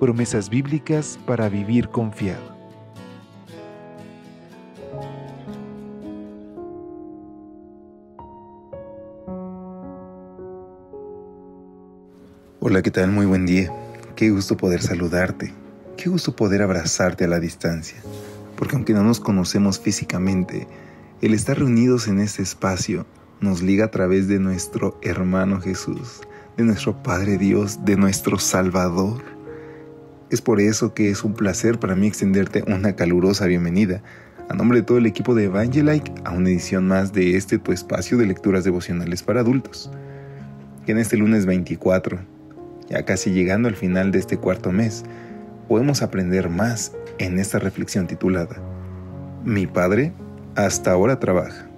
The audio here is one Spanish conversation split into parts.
Promesas bíblicas para vivir confiado. Hola, ¿qué tal? Muy buen día. Qué gusto poder saludarte. Qué gusto poder abrazarte a la distancia. Porque aunque no nos conocemos físicamente, el estar reunidos en este espacio nos liga a través de nuestro hermano Jesús, de nuestro Padre Dios, de nuestro Salvador. Es por eso que es un placer para mí extenderte una calurosa bienvenida a nombre de todo el equipo de Evangelike a una edición más de este tu espacio de lecturas devocionales para adultos. En este lunes 24 ya casi llegando al final de este cuarto mes, podemos aprender más en esta reflexión titulada Mi Padre hasta ahora trabaja.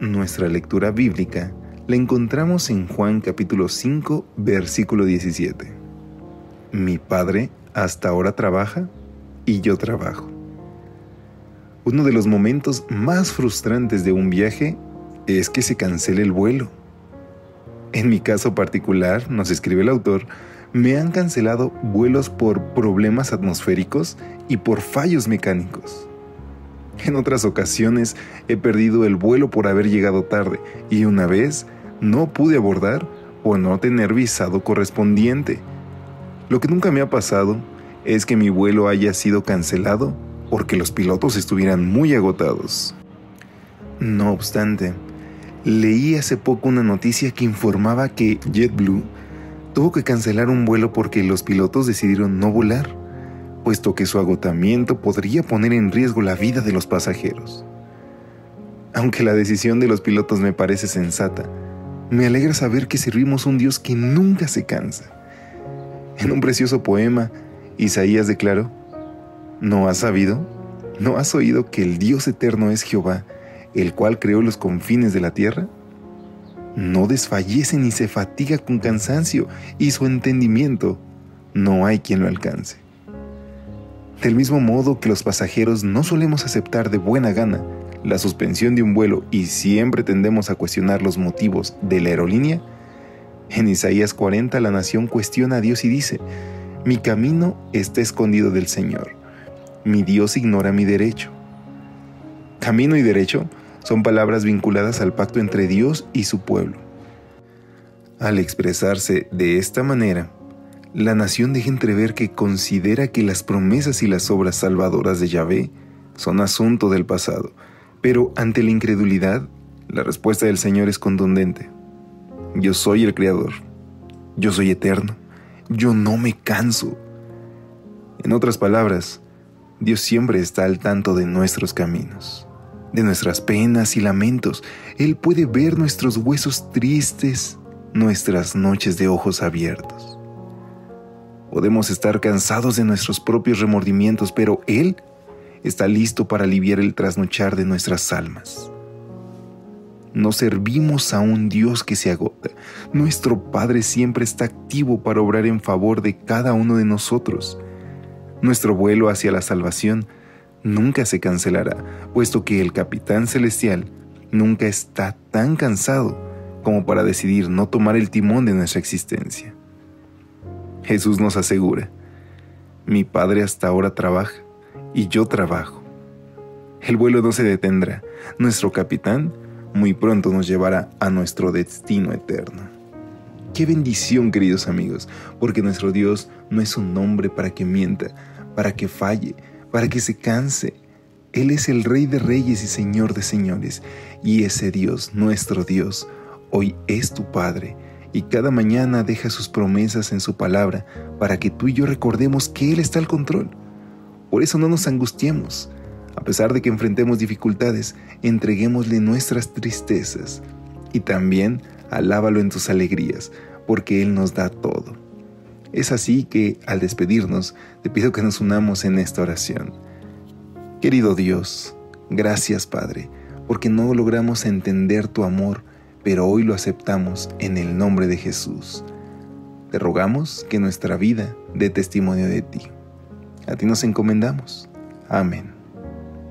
Nuestra lectura bíblica la encontramos en Juan capítulo 5, versículo 17. Mi Padre hasta ahora trabaja y yo trabajo. Uno de los momentos más frustrantes de un viaje es que se cancele el vuelo en mi caso particular, nos escribe el autor, me han cancelado vuelos por problemas atmosféricos y por fallos mecánicos. En otras ocasiones he perdido el vuelo por haber llegado tarde y una vez no pude abordar por no tener visado correspondiente. Lo que nunca me ha pasado es que mi vuelo haya sido cancelado porque los pilotos estuvieran muy agotados. No obstante, Leí hace poco una noticia que informaba que JetBlue tuvo que cancelar un vuelo porque los pilotos decidieron no volar, puesto que su agotamiento podría poner en riesgo la vida de los pasajeros. Aunque la decisión de los pilotos me parece sensata, me alegra saber que servimos un Dios que nunca se cansa. En un precioso poema, Isaías declaró, ¿No has sabido? ¿No has oído que el Dios eterno es Jehová? el cual creó los confines de la tierra? No desfallece ni se fatiga con cansancio, y su entendimiento no hay quien lo alcance. Del mismo modo que los pasajeros no solemos aceptar de buena gana la suspensión de un vuelo y siempre tendemos a cuestionar los motivos de la aerolínea, en Isaías 40 la nación cuestiona a Dios y dice, mi camino está escondido del Señor, mi Dios ignora mi derecho. Camino y derecho son palabras vinculadas al pacto entre Dios y su pueblo. Al expresarse de esta manera, la nación deja entrever que considera que las promesas y las obras salvadoras de Yahvé son asunto del pasado, pero ante la incredulidad, la respuesta del Señor es contundente. Yo soy el Creador, yo soy eterno, yo no me canso. En otras palabras, Dios siempre está al tanto de nuestros caminos de nuestras penas y lamentos. Él puede ver nuestros huesos tristes, nuestras noches de ojos abiertos. Podemos estar cansados de nuestros propios remordimientos, pero Él está listo para aliviar el trasnochar de nuestras almas. No servimos a un Dios que se agota. Nuestro Padre siempre está activo para obrar en favor de cada uno de nosotros. Nuestro vuelo hacia la salvación nunca se cancelará, puesto que el capitán celestial nunca está tan cansado como para decidir no tomar el timón de nuestra existencia. Jesús nos asegura, mi Padre hasta ahora trabaja y yo trabajo. El vuelo no se detendrá, nuestro capitán muy pronto nos llevará a nuestro destino eterno. Qué bendición, queridos amigos, porque nuestro Dios no es un hombre para que mienta, para que falle, para que se canse. Él es el Rey de Reyes y Señor de Señores, y ese Dios, nuestro Dios, hoy es tu Padre, y cada mañana deja sus promesas en su palabra para que tú y yo recordemos que Él está al control. Por eso no nos angustiemos. A pesar de que enfrentemos dificultades, entreguémosle nuestras tristezas y también alábalo en tus alegrías, porque Él nos da todo. Es así que, al despedirnos, te pido que nos unamos en esta oración. Querido Dios, gracias Padre, porque no logramos entender tu amor, pero hoy lo aceptamos en el nombre de Jesús. Te rogamos que nuestra vida dé testimonio de ti. A ti nos encomendamos. Amén.